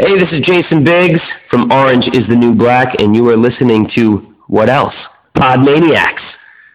Hey, this is Jason Biggs from Orange is the New Black, and you are listening to what else? Podmaniacs.